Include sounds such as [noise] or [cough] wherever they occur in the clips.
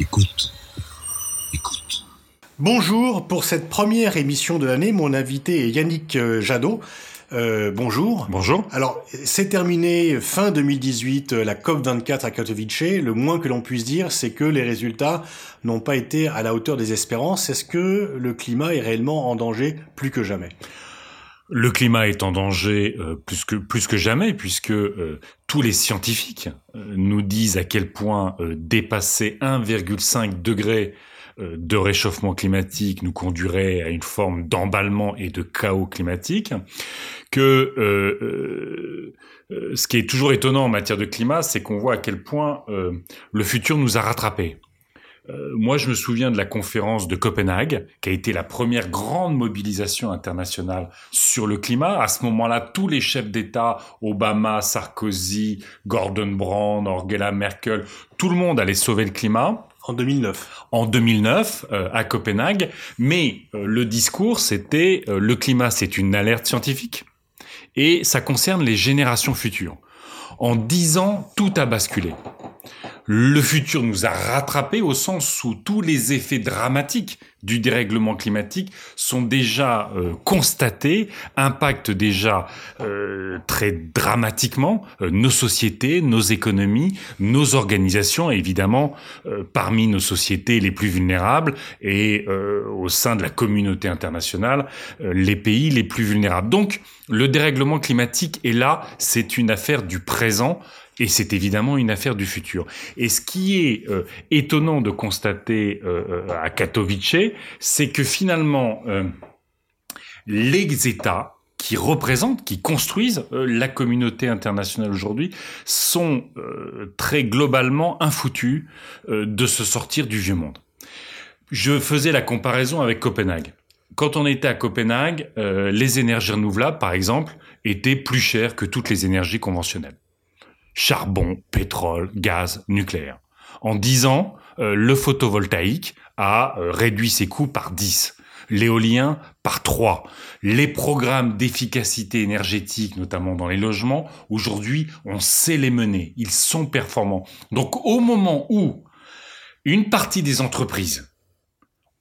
Écoute. Écoute. Bonjour, pour cette première émission de l'année, mon invité est Yannick euh, Jadot. Euh, bonjour. Bonjour. Alors, c'est terminé fin 2018, euh, la COP24 à Katowice. Le moins que l'on puisse dire, c'est que les résultats n'ont pas été à la hauteur des espérances. Est-ce que le climat est réellement en danger plus que jamais? Le climat est en danger euh, plus que plus que jamais puisque euh, tous les scientifiques euh, nous disent à quel point dépasser 1,5 degré de réchauffement climatique nous conduirait à une forme d'emballement et de chaos climatique que ce qui est toujours étonnant en matière de climat, c'est qu'on voit à quel point le futur nous a rattrapés. Euh, moi, je me souviens de la conférence de Copenhague, qui a été la première grande mobilisation internationale sur le climat. À ce moment-là, tous les chefs d'État, Obama, Sarkozy, Gordon Brown, Angela Merkel, tout le monde allait sauver le climat. En 2009. En 2009, euh, à Copenhague. Mais euh, le discours, c'était le climat, c'est une alerte scientifique et ça concerne les générations futures. En dix ans, tout a basculé le futur nous a rattrapés au sens où tous les effets dramatiques du dérèglement climatique sont déjà euh, constatés, impactent déjà euh, très dramatiquement euh, nos sociétés, nos économies, nos organisations, et évidemment parmi nos sociétés les plus vulnérables et au sein de la communauté internationale, les pays les plus vulnérables. Donc le dérèglement climatique est là, c'est une affaire du présent et c'est évidemment une affaire du futur. Et ce qui est euh, étonnant de constater euh, euh, à Katowice, c'est que finalement, les États qui représentent, qui construisent la communauté internationale aujourd'hui, sont très globalement infoutus de se sortir du vieux monde. Je faisais la comparaison avec Copenhague. Quand on était à Copenhague, les énergies renouvelables, par exemple, étaient plus chères que toutes les énergies conventionnelles charbon, pétrole, gaz, nucléaire. En 10 ans, euh, le photovoltaïque a euh, réduit ses coûts par 10 l'éolien par 3. Les programmes d'efficacité énergétique, notamment dans les logements, aujourd'hui, on sait les mener. Ils sont performants. Donc au moment où une partie des entreprises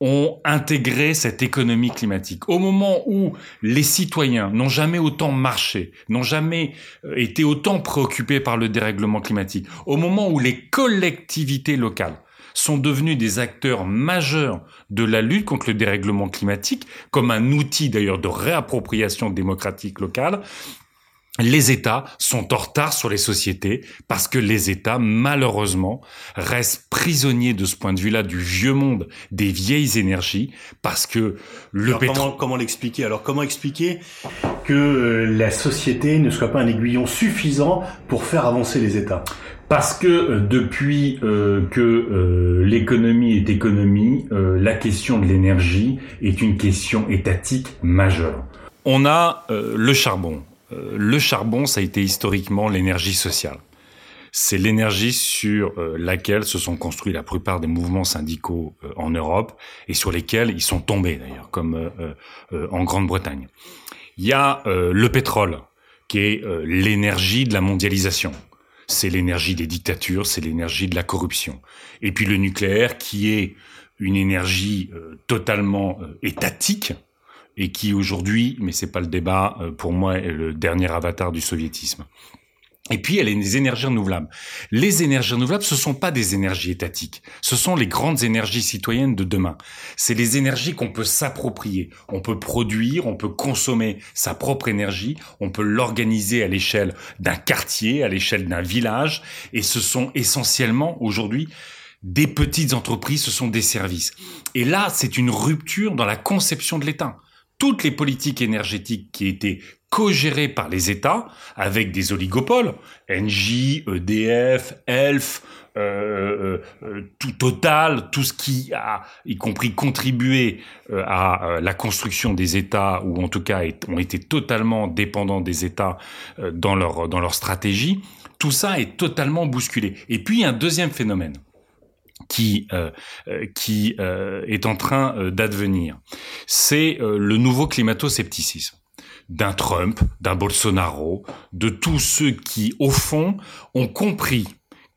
ont intégré cette économie climatique. Au moment où les citoyens n'ont jamais autant marché, n'ont jamais euh, été autant préoccupés par le dérèglement climatique, au moment où les collectivités locales sont devenus des acteurs majeurs de la lutte contre le dérèglement climatique, comme un outil d'ailleurs de réappropriation démocratique locale, les États sont en retard sur les sociétés parce que les États, malheureusement, restent prisonniers de ce point de vue-là du vieux monde, des vieilles énergies, parce que le pétrole... Comment, l'expliquer? Alors comment expliquer que euh, la société ne soit pas un aiguillon suffisant pour faire avancer les États? Parce que euh, depuis euh, que l'économie est économie, la question de l'énergie est une question étatique majeure. On a le charbon, le charbon, ça a été historiquement l'énergie sociale. C'est l'énergie sur euh, laquelle se sont construits la plupart des mouvements syndicaux euh, en Europe et sur lesquels ils sont tombés d'ailleurs, comme en Grande-Bretagne. Il y a le pétrole, qui est l'énergie de la mondialisation. C'est l'énergie des dictatures, c'est l'énergie de la corruption. Et puis le nucléaire, qui est une énergie totalement étatique, et qui aujourd'hui, mais c'est pas le débat, euh, pour moi est le dernier avatar du soviétisme. Et puis, elle a les énergies renouvelables. Les énergies renouvelables, ce sont pas des énergies étatiques. Ce sont les grandes énergies citoyennes de demain. C'est les énergies qu'on peut s'approprier. On peut produire, on peut consommer sa propre énergie, on peut l'organiser à l'échelle d'un quartier, à l'échelle d'un village. Et ce sont essentiellement, aujourd'hui, des petites entreprises, ce sont des services. Et là, c'est une rupture dans la conception de l'État toutes les politiques énergétiques qui étaient co-gérées par les États avec des oligopoles, Engie, EDF, Elf, euh, euh, euh, tout Total, tout ce qui a, y compris contribué à la construction des États ou en tout cas ont été totalement dépendants des États dans leur dans leur stratégie. Tout ça est totalement bousculé. Et puis un deuxième phénomène qui euh, euh, qui euh, est en train d'advenir, c'est le nouveau climato-scepticisme d'un Trump, d'un Bolsonaro, de tous ceux qui, au fond, ont compris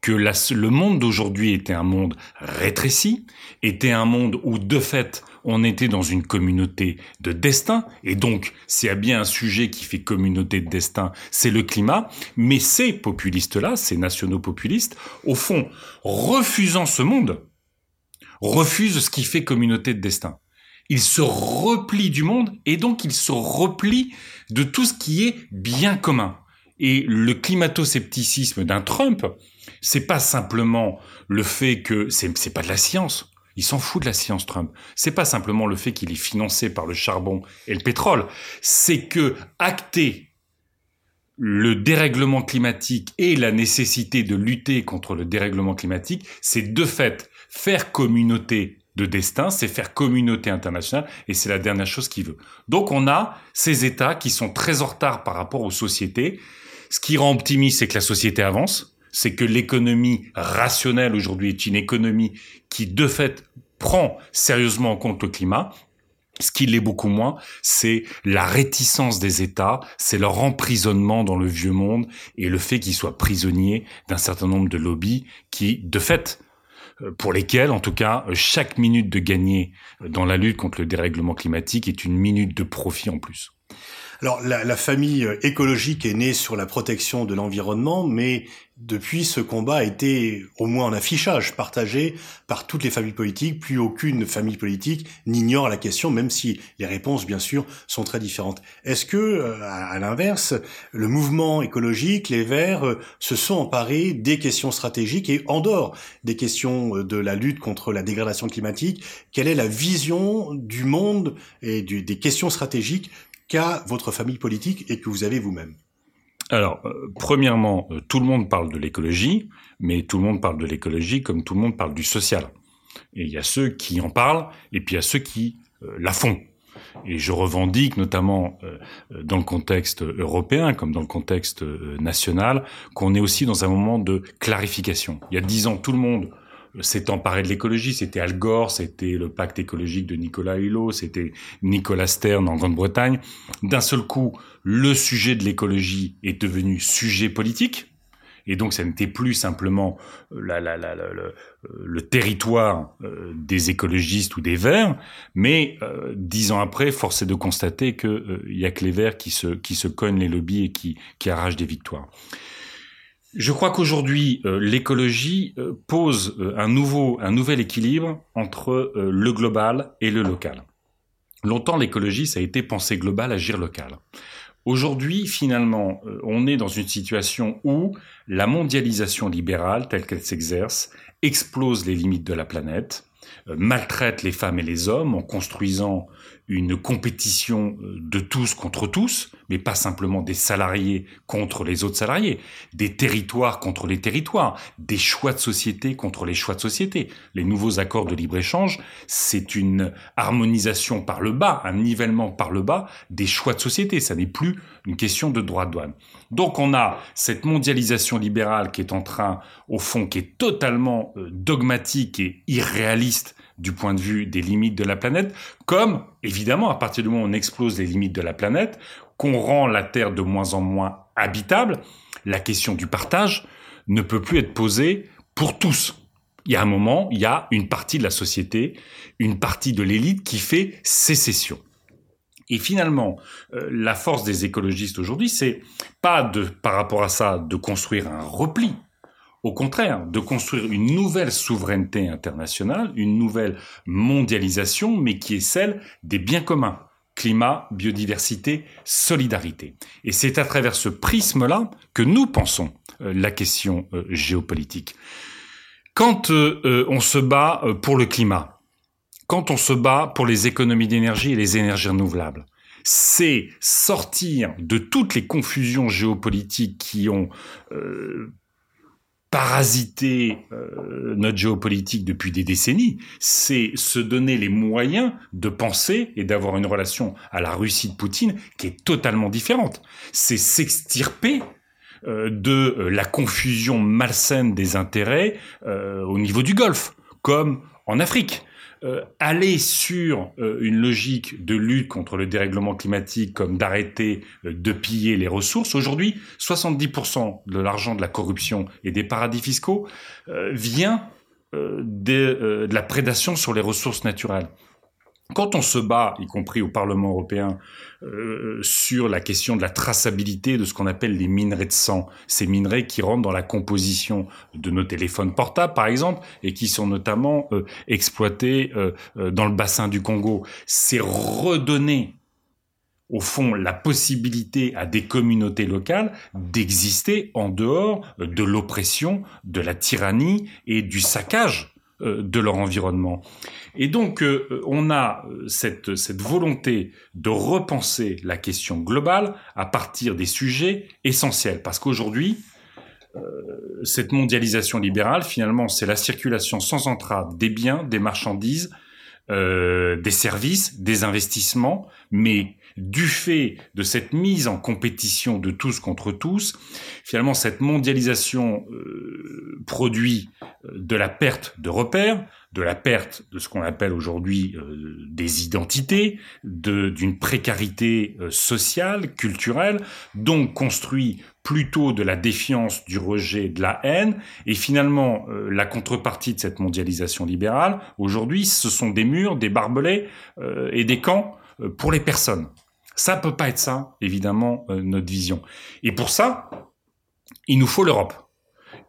que le monde d'aujourd'hui était un monde rétréci, était un monde où de fait on était dans une communauté de destin, et donc s'il y bien un sujet qui fait communauté de destin, c'est le climat, mais ces populistes-là, ces nationaux populistes, au fond, refusant ce monde, refusent ce qui fait communauté de destin. Ils se replient du monde, et donc ils se replient de tout ce qui est bien commun. Et le climato-scepticisme d'un Trump, c'est pas simplement le fait que c'est pas de la science. Il s'en fout de la science, Trump. C'est pas simplement le fait qu'il est financé par le charbon et le pétrole. C'est que acter le dérèglement climatique et la nécessité de lutter contre le dérèglement climatique, c'est de fait faire communauté de destin, c'est faire communauté internationale, et c'est la dernière chose qu'il veut. Donc on a ces États qui sont très en retard par rapport aux sociétés. Ce qui rend optimiste, c'est que la société avance, c'est que l'économie rationnelle aujourd'hui est une économie qui, de fait, prend sérieusement en compte le climat. Ce qui l'est beaucoup moins, c'est la réticence des États, c'est leur emprisonnement dans le vieux monde et le fait qu'ils soient prisonniers d'un certain nombre de lobbies qui, de fait, euh, pour lesquels, en tout cas, chaque minute de gagner dans la lutte contre le dérèglement climatique est une minute de profit en plus. Alors la, famille euh, écologique est née sur la protection de l'environnement, mais depuis ce combat a été au moins en affichage partagé par toutes les familles politiques. Plus aucune famille politique n'ignore la question, même si les réponses bien sûr sont très différentes. Est-ce que, euh, à l'inverse, le mouvement écologique, les Verts, euh, se sont emparés des questions stratégiques et en dehors des questions de la lutte contre la dégradation climatique, quelle est la vision du monde et des questions stratégiques votre famille politique et que vous avez vous-même alors, euh, premièrement, euh, tout le monde parle de l'écologie, mais tout le monde parle de l'écologie comme tout le monde parle du social. Et il y a ceux qui en parlent, et puis il y a ceux qui euh, la font. Et je revendique, notamment dans le contexte européen comme dans le contexte national, qu'on est aussi dans un moment de clarification. Il y a dix ans, tout le monde s'est emparé de l'écologie. C'était Al Gore, c'était le pacte écologique de Nicolas Hulot, c'était Nicolas Stern en Grande-Bretagne. D'un seul coup, le sujet de l'écologie est devenu sujet politique. Et donc, ça n'était plus simplement la, la, la, le territoire euh, des écologistes ou des Verts, mais euh, dix ans après, force est de constater qu'il euh, il y a que les Verts qui se, qui se cognent les lobbies et qui, qui arrachent des victoires. Je crois qu'aujourd'hui, euh, l'écologie euh, pose euh, un nouveau, un nouvel équilibre entre le global et le local. Longtemps, l'écologie, ça a été penser global, agir local. Aujourd'hui, finalement, on est dans une situation où la mondialisation libérale, telle qu'elle s'exerce, explose les limites de la planète, maltraite les femmes et les hommes en construisant une compétition euh, de tous contre tous, mais pas simplement des salariés contre les autres salariés, des territoires contre les territoires, des choix de société contre les choix de société. Les nouveaux accords de libre-échange, c'est une harmonisation par le bas, un nivellement par le bas des choix de société. Ça n'est plus une question de droit de douane. Donc on a cette mondialisation libérale qui est en train, au fond, qui est totalement euh, dogmatique et irréaliste du point de vue des limites de la planète, comme, évidemment, à partir du moment où on explose les limites de la planète, qu'on rend la Terre de moins en moins habitable, la question du partage ne peut plus être posée pour tous. Il y a un moment, il y a une partie de la société, une partie de l'élite qui fait sécession. Et finalement, euh, la force des écologistes aujourd'hui, c'est pas de, par rapport à ça, de construire un repli, au contraire, de construire une nouvelle souveraineté internationale, une nouvelle mondialisation, mais qui est celle des biens communs. Climat, biodiversité, solidarité. Et c'est à travers ce prisme-là que nous pensons euh, la question euh, géopolitique. Quand euh, on se bat pour le climat, quand on se bat pour les économies d'énergie et les énergies renouvelables, c'est sortir de toutes les confusions géopolitiques qui ont parasiter euh, notre géopolitique depuis des décennies, c'est se donner les moyens de penser et d'avoir une relation à la Russie de Poutine qui est totalement différente. C'est s'extirper euh, de euh, la confusion malsaine des intérêts au niveau du Golfe, comme en Afrique. Euh, aller sur euh, une logique de lutte contre le dérèglement climatique comme d'arrêter euh, de piller les ressources. Aujourd'hui, 70% de l'argent de la corruption et des paradis fiscaux vient de, de, la prédation sur les ressources naturelles. Quand on se bat, y compris au Parlement européen, euh, sur la question de la traçabilité de ce qu'on appelle les minerais de sang, ces minerais qui rentrent dans la composition de nos téléphones portables, par exemple, et qui sont notamment euh, exploités euh, dans le bassin du Congo, c'est redonner au fond la possibilité à des communautés locales d'exister en dehors de l'oppression, de la tyrannie et du saccage de leur environnement. Et donc, euh, on a euh, cette, cette volonté de repenser la question globale à partir des sujets essentiels. Parce qu'aujourd'hui, euh, cette mondialisation libérale, finalement, c'est la circulation sans entrave des biens, des marchandises, euh, des services, des investissements, mais du fait de cette mise en compétition de tous contre tous, finalement cette mondialisation euh, produit de la perte de repères, de la perte de ce qu'on appelle aujourd'hui euh, des identités, d'une précarité euh, sociale, culturelle, donc construit plutôt de la défiance, du rejet, de la haine, et finalement euh, la contrepartie de cette mondialisation libérale, aujourd'hui, ce sont des murs, des barbelés et des camps pour les personnes. Ça peut pas être ça, évidemment, notre vision. Et pour ça, il nous faut l'Europe.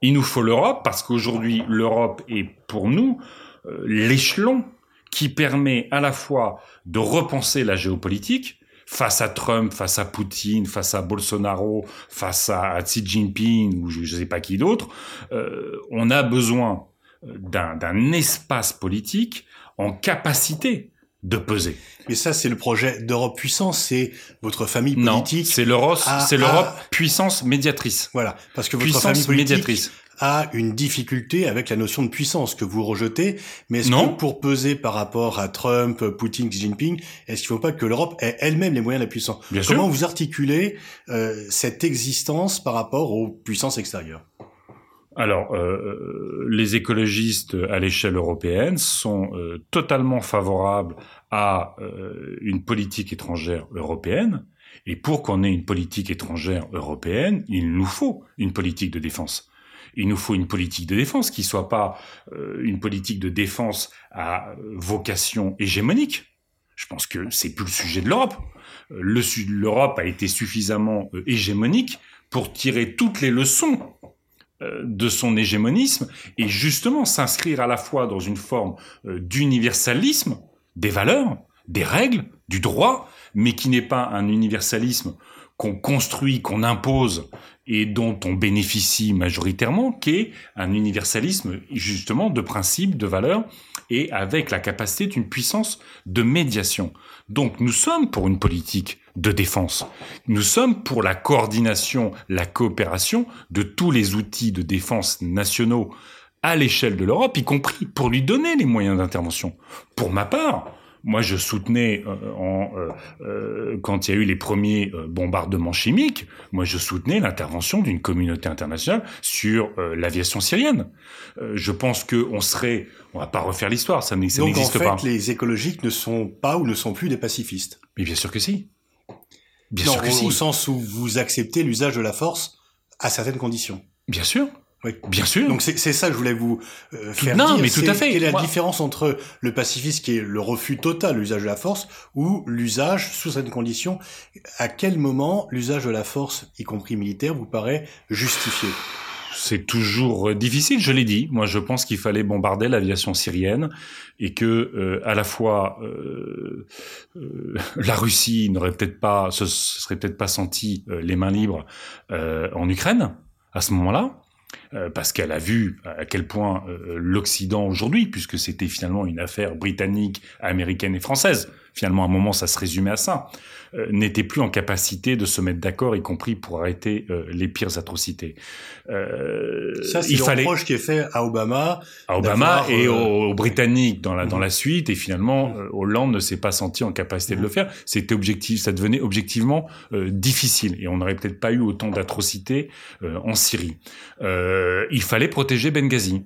Il nous faut l'Europe parce qu'aujourd'hui, l'Europe est pour nous euh, l'échelon qui permet à la fois de repenser la géopolitique face à Trump, face à Poutine, face à Bolsonaro, face à Xi Jinping ou je ne sais pas qui d'autre. Euh, on a besoin euh, d'un espace politique en capacité de peser. Mais ça, c'est le projet d'Europe puissance, c'est votre famille politique. c'est l'Europe, c'est l'Europe puissance médiatrice. Voilà, parce que votre famille politique médiatrice a une difficulté avec la notion de puissance que vous rejetez. Mais est-ce que pour peser par rapport à Trump, Poutine, Xi Jinping, est-ce qu'il ne faut pas que l'Europe ait elle-même les moyens de la puissance? Comment vous articulez euh, cette existence par rapport aux puissances extérieures? Alors, euh, euh, les écologistes à l'échelle européenne sont totalement favorables à une politique étrangère européenne. Et pour qu'on ait une politique étrangère européenne, il nous faut une politique de défense. Il nous faut une politique de défense qui soit pas euh, une politique de défense à vocation hégémonique. Je pense que c'est plus le sujet de l'Europe. L'Europe a été suffisamment euh, hégémonique pour tirer toutes les leçons euh, de son hégémonisme et justement s'inscrire à la fois dans une forme d'universalisme des valeurs, des règles, du droit, mais qui n'est pas un universalisme qu'on construit, qu'on impose et dont on bénéficie majoritairement, qui est un universalisme justement de principes, de valeurs, et avec la capacité d'une puissance de médiation. Donc nous sommes pour une politique de défense. Nous sommes pour la coordination, la coopération de tous les outils de défense nationaux à l'échelle de l'Europe, y compris pour lui donner les moyens d'intervention. Pour ma part, moi, je soutenais euh, en, euh, euh, quand il y a eu les premiers bombardements chimiques, moi, je soutenais l'intervention d'une communauté internationale sur l'aviation syrienne. je pense que on serait, on va pas refaire l'histoire, ça n'existe pas. Donc en fait, les écologiques ne sont pas ou ne sont plus des pacifistes. Mais bien sûr que si. Bien sûr que si. Au sens où vous acceptez l'usage de la force à certaines conditions. Bien sûr. Oui. Bien sûr. Donc c'est ça que je voulais vous euh, faire non, dire. mais tout à fait. Quelle est la différence entre le pacifisme qui est le refus total de l'usage de la force ou l'usage sous certaines conditions À quel moment l'usage de la force, y compris militaire, vous paraît justifié? C'est toujours euh, difficile, je l'ai dit. Moi, je pense qu'il fallait bombarder l'aviation syrienne et que euh, à la fois euh, [laughs] la Russie n'aurait peut-être pas, se serait peut-être pas senti les mains libres en Ukraine à ce moment-là, euh, parce qu'elle a vu à quel point euh, l'Occident aujourd'hui, puisque c'était finalement une affaire britannique, américaine et française, finalement à un moment ça se résumait à ça, euh, n'était plus en capacité de se mettre d'accord, y compris pour arrêter euh, les pires atrocités. Euh, ça, c'est le fallait... reproche qui est fait à Obama. À Obama et aux, Britanniques dans la, dans la suite, et finalement, Hollande ne s'est pas senti en capacité de le faire. C'était objectif, ça devenait objectivement difficile, et on n'aurait peut-être pas eu autant d'atrocités en Syrie. Il fallait protéger Benghazi.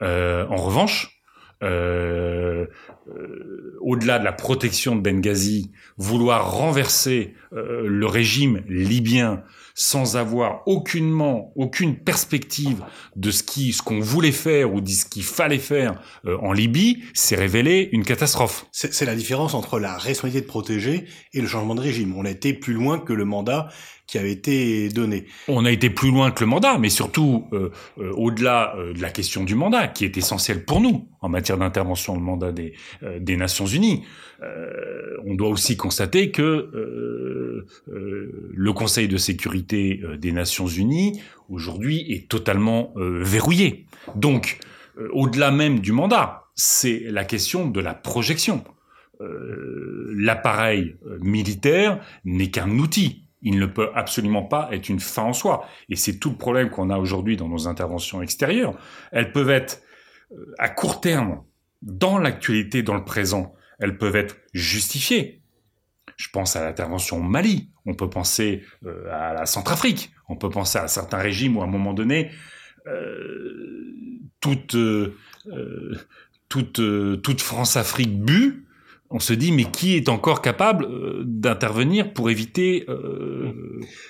en revanche, euh, euh, au-delà de la protection de Benghazi, vouloir renverser euh, le régime libyen sans avoir aucunement aucune perspective de ce qui ce qu'on voulait faire ou de ce qu'il fallait faire en Libye, s'est révélé une catastrophe. C'est la différence entre la responsabilité de protéger et le changement de régime. On a été plus loin que le mandat qui avait été donné. On a été plus loin que le mandat, mais surtout euh, euh, au-delà euh, de la question du mandat, qui est essentielle pour nous en matière d'intervention le mandat des, des Nations Unies. on doit aussi constater que le Conseil de sécurité des Nations Unies aujourd'hui est totalement verrouillé. Donc, au-delà même du mandat, c'est la question de la projection. L'appareil militaire n'est qu'un outil il ne peut absolument pas être une fin en soi. Et c'est tout le problème qu'on a aujourd'hui dans nos interventions extérieures. Elles peuvent être euh, à court terme, dans l'actualité, dans le présent, elles peuvent être justifiées. Je pense à l'intervention au Mali, on peut penser euh, à la Centrafrique, on peut penser à certains régimes où à un moment donné, euh, toute, toute, toute France-Afrique but on se dit mais qui est encore capable euh, d'intervenir pour éviter euh,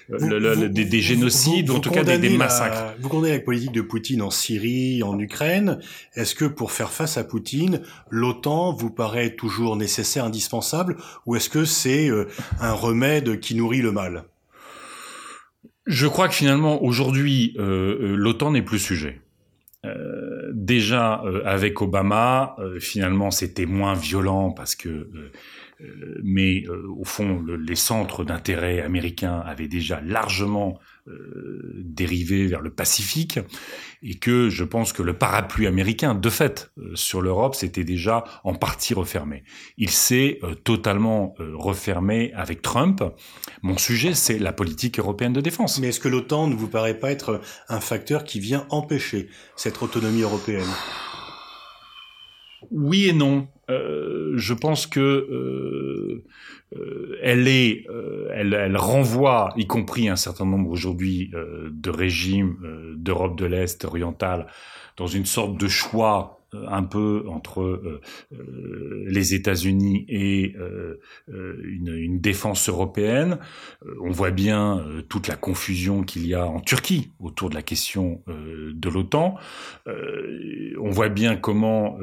des, génocides ou en tout cas des, massacres Vous condamnez la politique de Poutine en Syrie, en Ukraine. Est-ce que pour faire face à Poutine, l'OTAN vous paraît toujours nécessaire, indispensable, ou est-ce que c'est euh, un remède qui nourrit le mal? Je crois que finalement aujourd'hui l'OTAN n'est plus sujet. Euh, déjà euh, avec Obama, euh, finalement c'était moins violent parce que, mais au fond les centres d'intérêt américains avaient déjà largement euh, dérivé vers le Pacifique et que je pense que le parapluie américain, de fait, euh, sur l'Europe, s'était déjà en partie refermé. Il s'est euh, totalement refermé avec Trump. Mon sujet, c'est la politique européenne de défense. Mais est-ce que l'OTAN ne vous paraît pas être un facteur qui vient empêcher cette autonomie européenne? Oui et non. je pense que euh, elle est, euh, elle, elle, renvoie, y compris un certain nombre aujourd'hui euh, de régimes d'Europe de l'Est orientale, dans une sorte de choix un peu entre les États-Unis et une, une, défense européenne. on voit bien toute la confusion qu'il y a en Turquie autour de la question de l'OTAN. on voit bien comment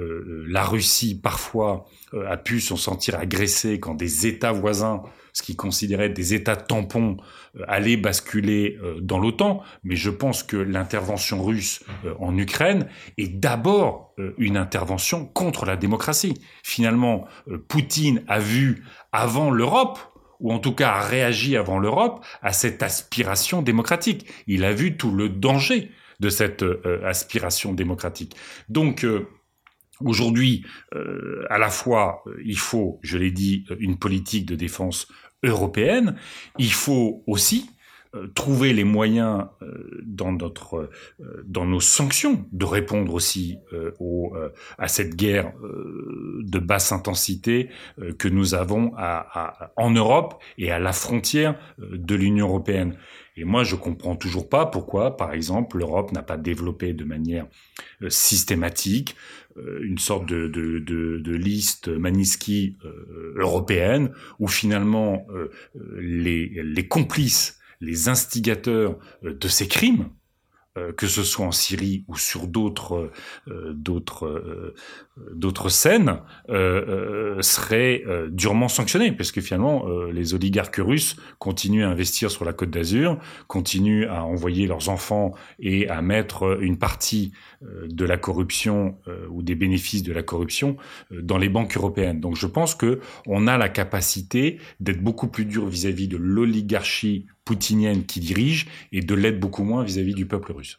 la Russie parfois euh, a pu s'en sentir agressé quand des États voisins, ce qu'ils considéraient des États tampons, euh, allaient basculer euh, dans l'OTAN. Mais je pense que l'intervention russe en Ukraine est d'abord une intervention contre la démocratie. Finalement, Poutine a vu avant l'Europe, ou en tout cas a réagi avant l'Europe, à cette aspiration démocratique. Il a vu tout le danger de cette aspiration démocratique. Donc, Aujourd'hui, euh, à la fois, euh, il faut, je l'ai dit, euh, une politique de défense européenne. Il faut aussi trouver les moyens dans notre, dans nos sanctions de répondre aussi au, à cette guerre de basse intensité que nous avons en Europe et à la frontière de l'Union européenne. Et moi, je comprends toujours pas pourquoi, par exemple, l'Europe n'a pas développé de manière systématique euh, une sorte de, de, de, de liste Maniski euh, européenne où finalement euh, les, les complices, les instigateurs de ces crimes, que ce soit en Syrie ou sur d'autres d'autres d'autres scènes euh, seraient durement sanctionnés parce que finalement les oligarques russes continuent à investir sur la Côte d'Azur, continuent à envoyer leurs enfants et à mettre une partie euh, de la corruption euh, ou des bénéfices de la corruption euh, dans les banques européennes. Donc je pense que on a la capacité d'être beaucoup plus dur vis-à-vis de l'oligarchie poutinienne qui dirige et de l'être beaucoup moins vis-à-vis -vis du peuple russe.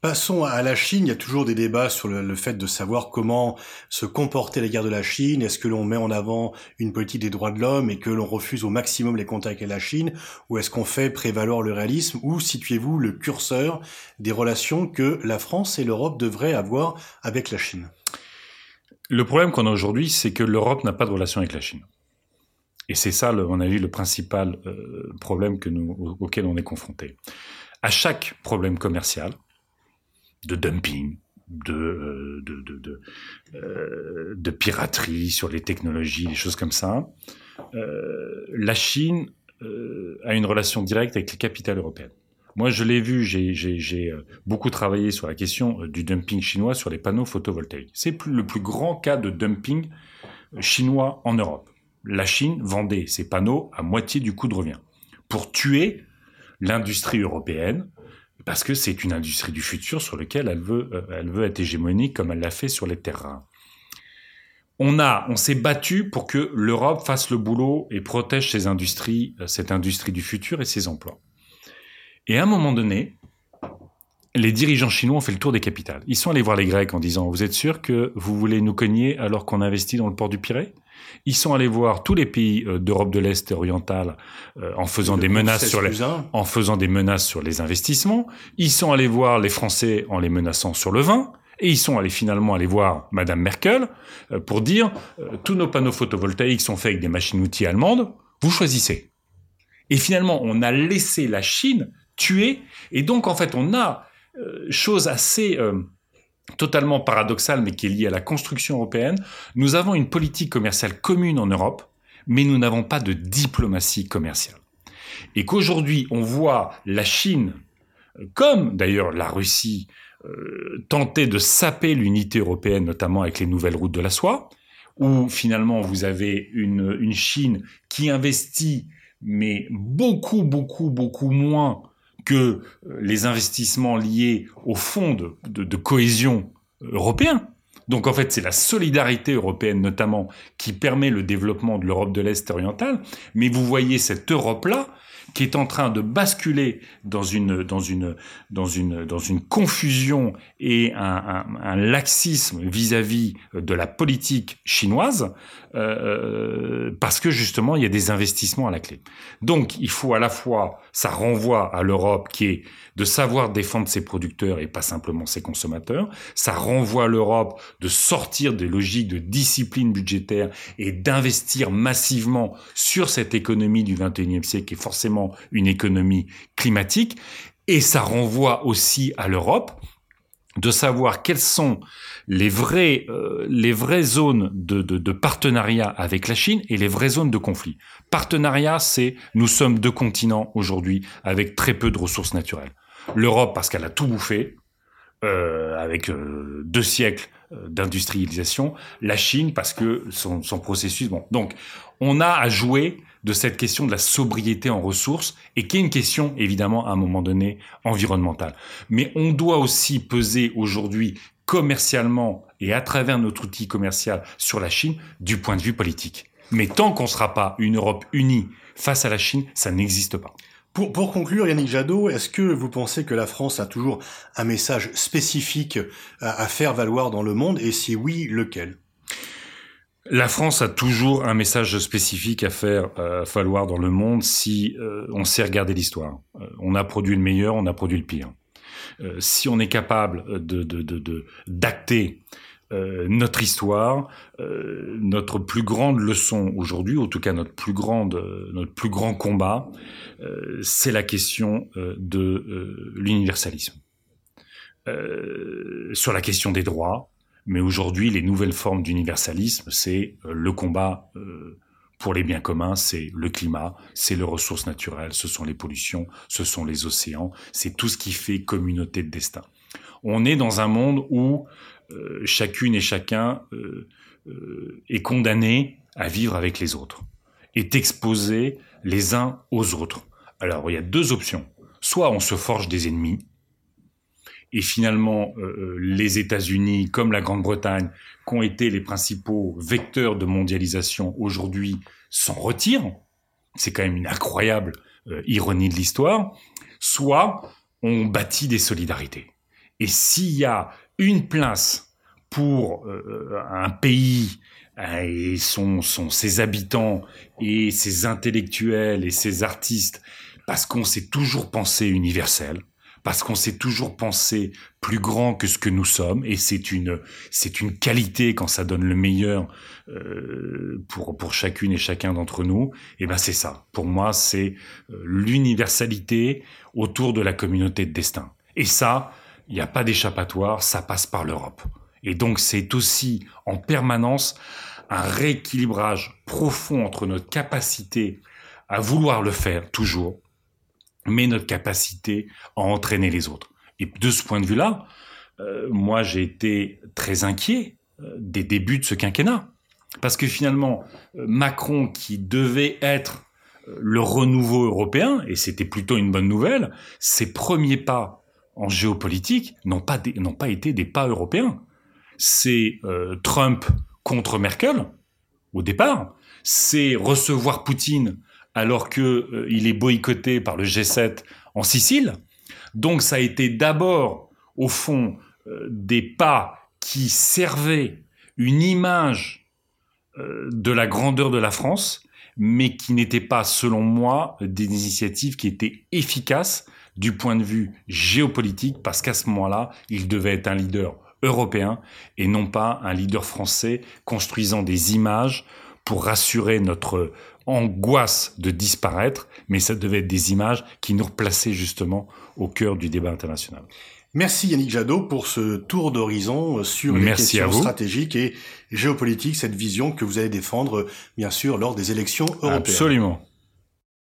Passons à la Chine. Il y a toujours des débats sur le, fait de savoir comment se comporter les guerres de la Chine. Est-ce que l'on met en avant une politique des droits de l'homme et que l'on refuse au maximum les contacts avec la Chine? Ou est-ce qu'on fait prévaloir le réalisme? Ou situez-vous le curseur des relations que la France et l'Europe devraient avoir avec la Chine? Le problème qu'on a aujourd'hui, c'est que l'Europe n'a pas de relation avec la Chine. Et c'est ça, à mon avis, le principal euh, problème auquel on est confronté. À chaque problème commercial, de dumping, de, de, de piraterie sur les technologies, des choses comme ça. la Chine a une relation directe avec les capitales européennes. Moi, je l'ai vu, j'ai beaucoup travaillé sur la question du dumping chinois sur les panneaux photovoltaïques. C'est le plus grand cas de dumping chinois en Europe. La Chine vendait ses panneaux à moitié du coût de revient pour tuer l'industrie européenne parce que c'est une industrie du futur sur laquelle elle veut, euh, elle veut être hégémonique comme elle l'a fait sur les terrains. On a, on s'est battu pour que l'Europe fasse le boulot et protège ses industries, euh, cette industrie du futur et ses emplois. Et à un moment donné, les dirigeants chinois ont fait le tour des capitales. Ils sont allés voir les Grecs en disant Vous êtes sûr que vous voulez nous cogner alors qu'on investit dans le port du Pirée? Ils sont allés voir tous les pays euh, d'Europe de l'Est et orientale euh, en faisant des menaces sur les, en faisant des menaces sur les investissements. Ils sont allés voir les Français en les menaçant sur le vin. Et ils sont allés finalement aller voir Madame Merkel euh, pour dire tous nos panneaux photovoltaïques sont faits avec des machines-outils allemandes. Vous choisissez. Et finalement, on a laissé la Chine tuer. Et donc, en fait, on a chose assez totalement paradoxale, mais qui est liée à la construction européenne, nous avons une politique commerciale commune en Europe, mais nous n'avons pas de diplomatie commerciale. Et qu'aujourd'hui, on voit la Chine, euh, comme d'ailleurs la Russie, tenter de saper l'unité européenne, notamment avec les nouvelles routes de la soie, où finalement vous avez une, une Chine qui investit, mais beaucoup, beaucoup, beaucoup moins que euh, les investissements liés au fonds de, cohésion européen. Donc en fait, c'est la solidarité européenne notamment qui permet le développement de l'Europe de l'Est orientale. Mais vous voyez cette Europe-là qui est en train de basculer dans une confusion et un, laxisme vis-à-vis de la politique chinoise euh, parce que justement il y a des investissements à la clé. Donc il faut à la fois ça renvoie à l'Europe qui est de savoir défendre ses producteurs et pas simplement ses consommateurs. Ça renvoie à l'Europe de sortir des logiques de discipline budgétaire et d'investir massivement sur cette économie du 21e siècle qui est forcément une économie climatique. Et ça renvoie aussi à l'Europe de savoir quelles sont les vraies, euh, les vraies zones de, de, partenariat avec la Chine et les vraies zones de conflit. Partenariat, c'est nous sommes deux continents aujourd'hui avec très peu de ressources naturelles. L'Europe parce qu'elle a tout bouffé, euh, avec euh, deux siècles euh, d'industrialisation. La Chine parce que son, son processus. Bon, donc on a à jouer de cette question de la sobriété en ressources et qui est une question évidemment à un moment donné environnementale. Mais on doit aussi peser aujourd'hui commercialement et à travers notre outil commercial sur la Chine du point de vue politique. Mais tant qu'on ne sera pas une Europe unie face à la Chine, ça n'existe pas. Pour, pour conclure, Yannick Jadot, est-ce que vous pensez que la France a toujours un message spécifique à, faire valoir dans le monde? Et si oui, lequel? La France a toujours un message spécifique à faire euh, valoir dans le monde si euh, on sait regarder l'histoire. Euh, on a produit le meilleur, on a produit le pire. si on est capable de d'acter euh, notre histoire, euh, notre plus grande leçon aujourd'hui, en tout cas notre plus grande, euh, notre plus grand combat, c'est la question de l'universalisme. sur la question des droits, mais aujourd'hui, les nouvelles formes d'universalisme, c'est le combat pour les biens communs, c'est le climat, c'est les ressources naturelles, ce sont les pollutions, ce sont les océans, c'est tout ce qui fait communauté de destin. On est dans un monde où euh, chacune et chacun euh, euh, est condamné à vivre avec les autres, est exposé les uns aux autres. Alors il y a deux options. Soit on se forge des ennemis, et finalement les États-Unis comme la Grande-Bretagne, qui ont été les principaux vecteurs de mondialisation aujourd'hui, s'en retirent. C'est quand même une incroyable ironie de l'histoire. Soit on bâtit des solidarités. Et s'il y a une place pour euh, un pays euh, et son, son, ses habitants et ses intellectuels et ses artistes, parce qu'on s'est toujours pensé universel, parce qu'on s'est toujours pensé plus grand que ce que nous sommes, et c'est une c'est une qualité quand ça donne le meilleur euh, pour pour chacune et chacun d'entre nous. Et ben c'est ça. Pour moi, c'est l'universalité autour de la communauté de destin. Et ça, il n'y a pas d'échappatoire, ça passe par l'Europe. Et donc c'est aussi en permanence un rééquilibrage profond entre notre capacité à vouloir le faire toujours, mais notre capacité à entraîner les autres. Et de ce point de vue-là, euh, moi j'ai été très inquiet euh, des débuts de ce quinquennat. Parce que finalement, euh, Macron, qui devait être le renouveau européen, et c'était plutôt une bonne nouvelle, ses premiers pas en géopolitique n'ont pas, n'ont pas été des pas européens. C'est Trump contre Merkel, au départ, c'est recevoir Poutine alors que il est boycotté par le G7 en Sicile. Donc ça a été d'abord, au fond, euh, des pas qui servaient une image euh, de la grandeur de la France, mais qui n'étaient pas, selon moi, des initiatives qui étaient efficaces du point de vue géopolitique, parce qu'à ce moment-là, il devait être un leader européen et non pas un leader français construisant des images pour rassurer notre angoisse de disparaître, mais ça devait être des images qui nous replaçaient justement au cœur du débat international. Merci Yannick Jadot pour ce tour d'horizon sur les questions stratégiques et géopolitiques, cette vision que vous allez défendre bien sûr lors des élections européennes. Absolument.